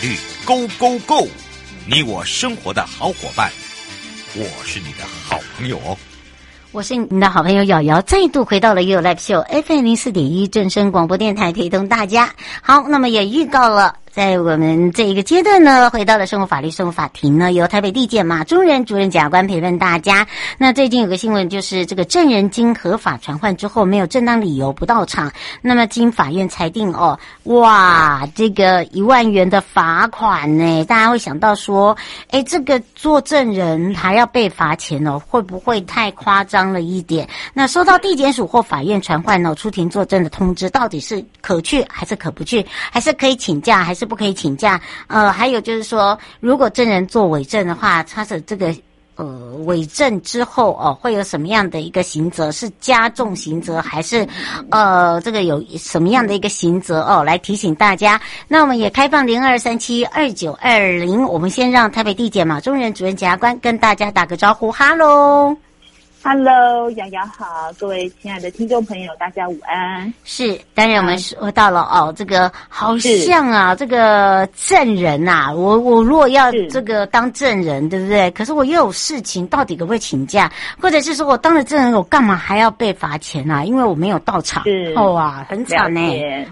律 Go Go Go，你我生活的好伙伴，我是你的好朋友哦。我是你的好朋友瑶瑶，再度回到了 You Live Show FM 零四点一正声广播电台，陪同大家。好，那么也预告了。在我们这一个阶段呢，回到了生活法律生活法庭呢，由台北地检马中仁主任检察官陪伴大家。那最近有个新闻，就是这个证人经合法传唤之后，没有正当理由不到场，那么经法院裁定哦，哇，这个一万元的罚款呢，大家会想到说，哎，这个做证人还要被罚钱哦，会不会太夸张了一点？那收到地检署或法院传唤哦，出庭作证的通知，到底是可去还是可不去，还是可以请假，还是？不可以请假，呃，还有就是说，如果证人做伪证的话，他的这个呃伪证之后哦，会有什么样的一个刑责？是加重刑责，还是呃这个有什么样的一个刑责哦？来提醒大家。那我们也开放零二三七二九二零，我们先让台北地检马中仁主任检察官跟大家打个招呼，哈喽。Hello，瑶瑶好，各位亲爱的听众朋友，大家午安。是，当然我们说到了哦，这个好像啊，这个证人呐、啊，我我如果要这个当证人，对不对？可是我又有事情，到底可不可以请假？或者是说我当了证人，我干嘛还要被罚钱啊？因为我没有到场。是，哇，很惨呢。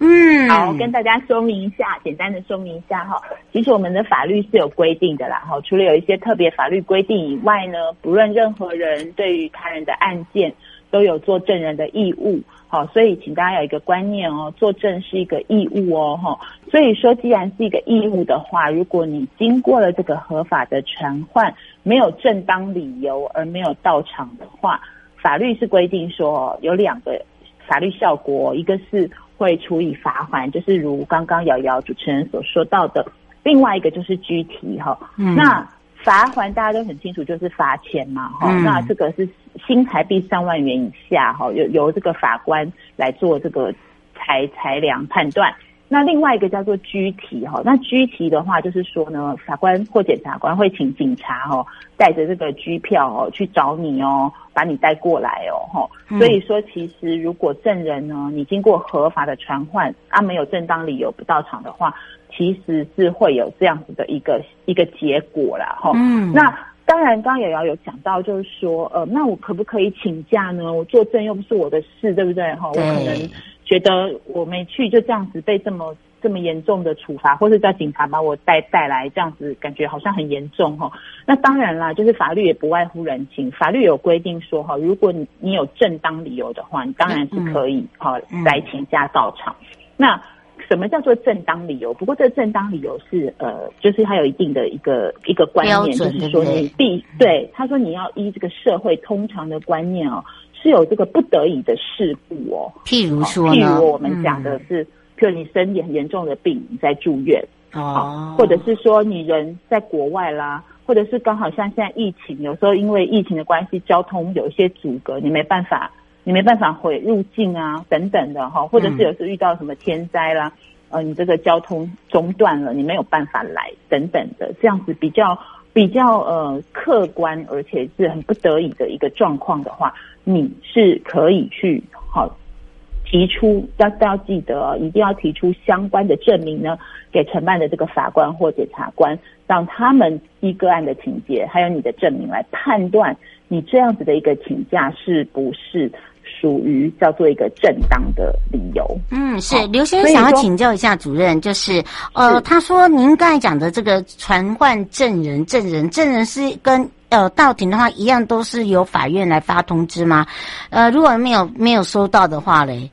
嗯，好，跟大家说明一下，简单的说明一下哈。其实我们的法律是有规定的啦，哈，除了有一些特别法律规定以外呢，不论任何人对于他人的案件都有做证人的义务，好，所以请大家有一个观念哦，作证是一个义务哦，哈，所以说既然是一个义务的话，如果你经过了这个合法的传唤，没有正当理由而没有到场的话，法律是规定说有两个法律效果，一个是会处以罚款，就是如刚刚瑶瑶主持人所说到的，另外一个就是拘提哈，嗯，那。罚还大家都很清楚，就是罚钱嘛，哈、嗯，那这个是新台币三万元以下，哈，由由这个法官来做这个裁裁量判断。那另外一个叫做拘提，哈，那拘提的话就是说呢，法官或检察官会请警察，哈，带着这个拘票，哦，去找你哦，把你带过来哦，哈。所以说，其实如果证人呢，你经过合法的传唤，啊，没有正当理由不到场的话。其实是会有这样子的一个一个结果啦，哈。嗯。那当然，刚刚瑶瑶有讲到，就是说，呃，那我可不可以请假呢？我作证又不是我的事，对不对？哈。我可能觉得我没去，就这样子被这么这么严重的处罚，或是叫警察把我带带来，这样子感觉好像很严重，哈。那当然啦，就是法律也不外乎人情，法律有规定说，哈，如果你你有正当理由的话，你当然是可以，哈，来请假到场。那。什么叫做正当理由？不过这正当理由是呃，就是它有一定的一个一个观念，就是说你必对他说你要依这个社会通常的观念哦，是有这个不得已的事故哦。譬如说，譬如我们讲的是，嗯、譬如你身体很严重的病你在住院哦，或者是说你人在国外啦，或者是刚好像现在疫情，有时候因为疫情的关系，交通有一些阻隔，你没办法。你没办法回入境啊，等等的哈，或者是有时候遇到什么天灾啦，呃，你这个交通中断了，你没有办法来，等等的，这样子比较比较呃客观，而且是很不得已的一个状况的话，你是可以去好提出，要要记得，一定要提出相关的证明呢，给承办的这个法官或检察官，让他们依个案的情节，还有你的证明来判断你这样子的一个请假是不是。属于叫做一个正当的理由。嗯，是刘先生想要请教一下主任，就是呃，他说您刚才讲的这个传唤证人，证人，证人是跟呃到庭的话一样，都是由法院来发通知吗？呃，如果没有没有收到的话嘞？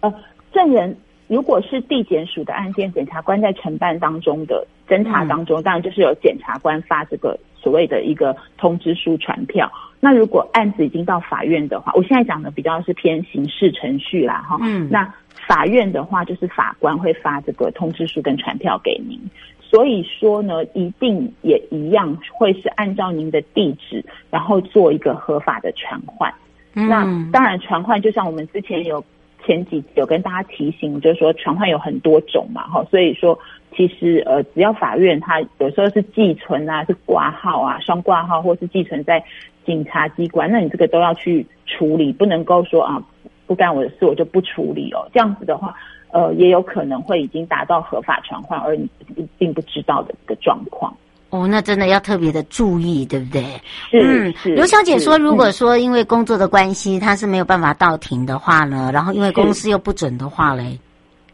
呃，证人如果是地检署的案件，检察官在承办当中的侦查当中，嗯、当然就是由检察官发这个所谓的一个通知书传票。那如果案子已经到法院的话，我现在讲的比较是偏刑事程序啦，哈。嗯。那法院的话，就是法官会发这个通知书跟传票给您，所以说呢，一定也一样会是按照您的地址，然后做一个合法的传唤。嗯。那当然，传唤就像我们之前有前几有跟大家提醒，就是说传唤有很多种嘛，哈。所以说，其实呃，只要法院它有时候是寄存啊，是挂号啊，双挂号，或是寄存在。警察机关，那你这个都要去处理，不能够说啊，不干我的事，我就不处理哦。这样子的话，呃，也有可能会已经达到合法传唤，而你并不知道的一个状况。哦，那真的要特别的注意，对不对？是嗯，是。刘小姐说，如果说因为工作的关系，她是没有办法到庭的话呢，然后因为公司又不准的话嘞，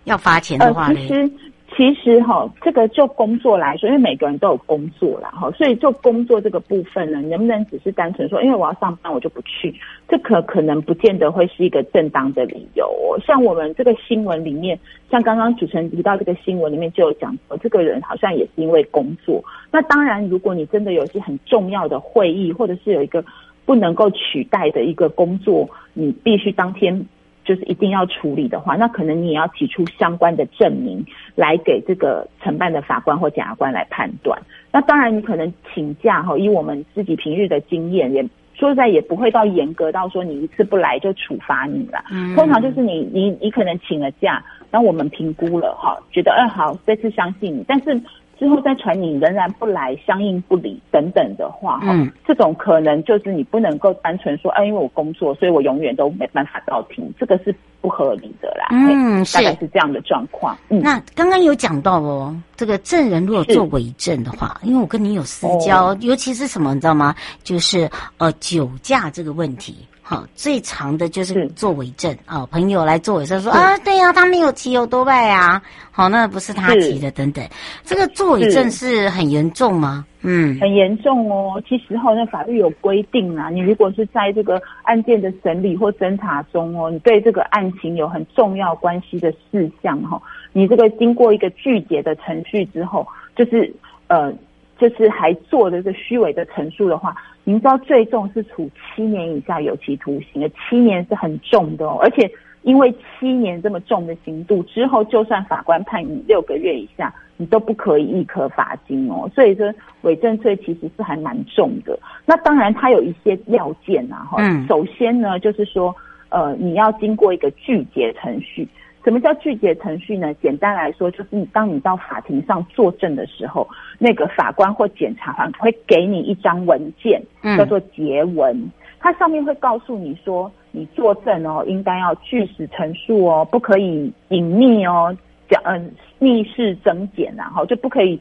要罚钱的话嘞。呃其实哈，这个就工作来说，因为每个人都有工作啦哈，所以就工作这个部分呢，能不能只是单纯说，因为我要上班，我就不去，这可可能不见得会是一个正当的理由哦。像我们这个新闻里面，像刚刚主持人提到这个新闻里面就有讲说，这个人好像也是因为工作。那当然，如果你真的有一些很重要的会议，或者是有一个不能够取代的一个工作，你必须当天。就是一定要处理的话，那可能你也要提出相关的证明来给这个承办的法官或检察官来判断。那当然，你可能请假哈，以我们自己平日的经验，也说实在也不会到严格到说你一次不来就处罚你了。嗯，通常就是你你你可能请了假，然后我们评估了哈，觉得哎好，这次相信你，但是。之后再传你仍然不来，相应不理等等的话，嗯，这种可能就是你不能够单纯说，哎，因为我工作，所以我永远都没办法到庭，这个是不合理的啦。嗯，大概是这样的状况。嗯，那刚刚有讲到哦，这个证人如果做伪证的话，因为我跟你有私交，哦，尤其是什么，你知道吗？就是呃酒驾这个问题。好，最长的就是做伪证啊，朋友来做伪证说啊，对呀、啊，他没有骑有多拜啊，好，那不是他骑的等等，这个做伪证是很严重吗？嗯，很严重哦。其实好像法律有规定啊，你如果是在这个案件的审理或侦查中哦，你对这个案情有很重要关系的事项哈，你这个经过一个拒绝的程序之后，就是呃。就是还做这个虚伪的陈述的话，您知道最重是处七年以下有期徒刑的，七年是很重的哦。而且因为七年这么重的刑度之后，就算法官判你六个月以下，你都不可以一颗罚金哦。所以说伪证罪其实是还蛮重的。那当然它有一些要件啊，哈。嗯。首先呢，就是说，呃，你要经过一个具结程序。什么叫具结程序呢？简单来说，就是你当你到法庭上作证的时候，那个法官或检察官会给你一张文件，叫做结文。嗯、它上面会告诉你说，你作证哦，应该要据实陈述哦，不可以隐匿哦，讲嗯逆势增减然后就不可以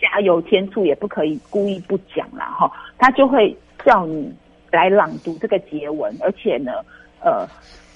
加油添醋，也不可以故意不讲啦哈。他就会叫你来朗读这个结文，而且呢，呃。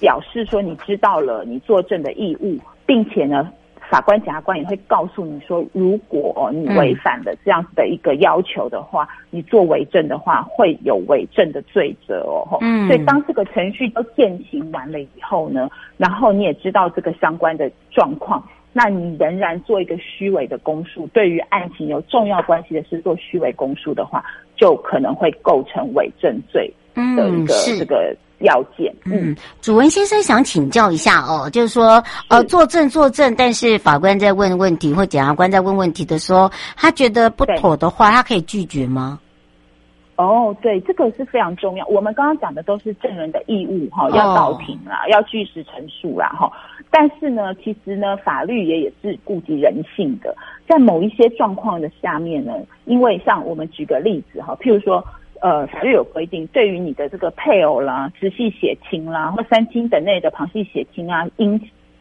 表示说你知道了你作证的义务，并且呢，法官、检察官也会告诉你说，如果你违反了这样子的一个要求的话，嗯、你作伪证的话会有伪证的罪责哦。嗯，所以当这个程序都践行完了以后呢，然后你也知道这个相关的状况，那你仍然做一个虚伪的供述，对于案情有重要关系的是做虚伪供述的话，就可能会构成伪证罪的一个这个。要件，嗯，主文先生想请教一下哦，就是说，呃，作证作证，但是法官在问问题或检察官在问问题的时候，他觉得不妥的话，他可以拒绝吗？哦，对，这个是非常重要。我们刚刚讲的都是证人的义务哈，要到庭啦，哦、要据实陈述啦哈。但是呢，其实呢，法律也也是顾及人性的，在某一些状况的下面呢，因为像我们举个例子哈，譬如说。呃，法律有规定，对于你的这个配偶啦、直系血亲啦，或三亲等内的旁系血亲啊、姻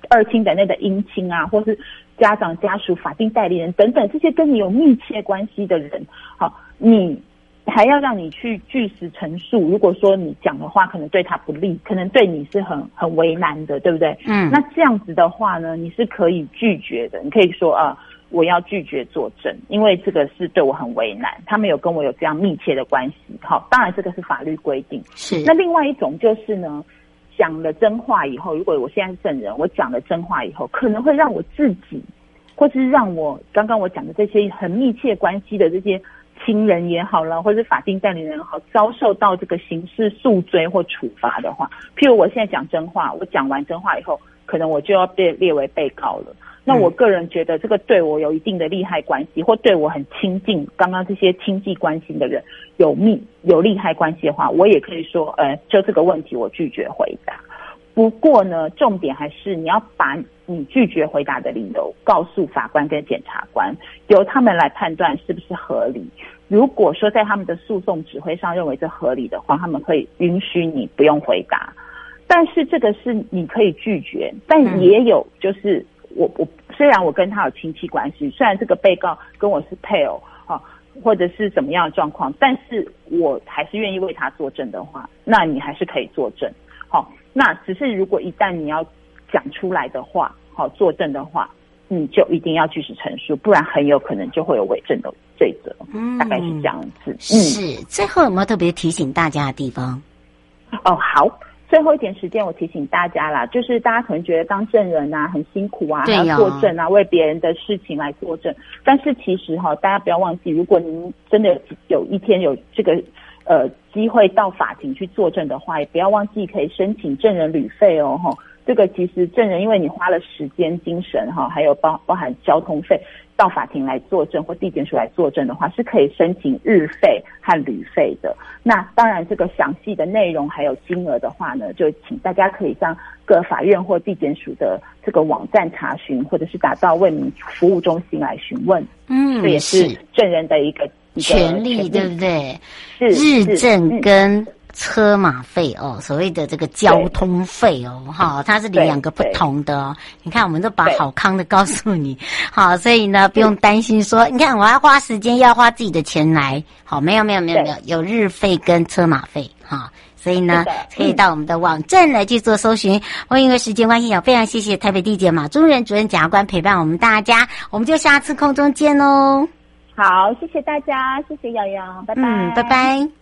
二亲等内的姻亲啊，或是家长家属、法定代理人等等这些跟你有密切关系的人，好，你还要让你去据实陈述。如果说你讲的话可能对他不利，可能对你是很很为难的，对不对？嗯，那这样子的话呢，你是可以拒绝的。你可以说啊。我要拒绝作证，因为这个是对我很为难。他们有跟我有这样密切的关系，好，当然这个是法律规定。是。那另外一种就是呢，讲了真话以后，如果我现在是证人，我讲了真话以后，可能会让我自己，或是让我刚刚我讲的这些很密切关系的这些亲人也好了，或是法定代理人也好，遭受到这个刑事诉追或处罚的话，譬如我现在讲真话，我讲完真话以后，可能我就要被列为被告了。那我个人觉得，这个对我有一定的利害关系，或对我很亲近，刚刚这些亲戚关系的人有密有利害关系的话，我也可以说，呃，就这个问题我拒绝回答。不过呢，重点还是你要把你拒绝回答的理由告诉法官跟检察官，由他们来判断是不是合理。如果说在他们的诉讼指挥上认为这合理的话，他们会允许你不用回答。但是这个是你可以拒绝，但也有就是我我虽然我跟他有亲戚关系，虽然这个被告跟我是配偶，哈，或者是怎么样的状况，但是我还是愿意为他作证的话，那你还是可以作证，好，那只是如果一旦你要讲出来的话，好，作证的话。你就一定要据实陈述，不然很有可能就会有伪证的罪责。嗯，大概是这样子。是，嗯、最后有没有特别提醒大家的地方？哦，好，最后一点时间我提醒大家啦，就是大家可能觉得当证人啊很辛苦啊，还要作证啊，为别人的事情来作证。但是其实哈，大家不要忘记，如果您真的有一天有这个呃机会到法庭去作证的话，也不要忘记可以申请证人旅费哦，哈。这个其实证人，因为你花了时间、精神哈，还有包包含交通费，到法庭来作证或地检署来作证的话，是可以申请日费和旅费的。那当然，这个详细的内容还有金额的话呢，就请大家可以向各法院或地检署的这个网站查询，或者是打到为民服务中心来询问。嗯，这也是证人的一个权利，对不对？是日证跟。车马费哦，所谓的这个交通费哦，哈，它是两个不同的哦。你看，我们都把好康的告诉你，好，所以呢，不用担心说，你看我要花时间，要花自己的钱来，好，没有没有没有没有，有日费跟车马费哈，所以呢，可以到我们的网站来去做搜寻。我因为时间关系，也非常谢谢台北地检马中原主任检察官陪伴我们大家，我们就下次空中见喽。好，谢谢大家，谢谢瑶瑶，拜拜，嗯，拜拜。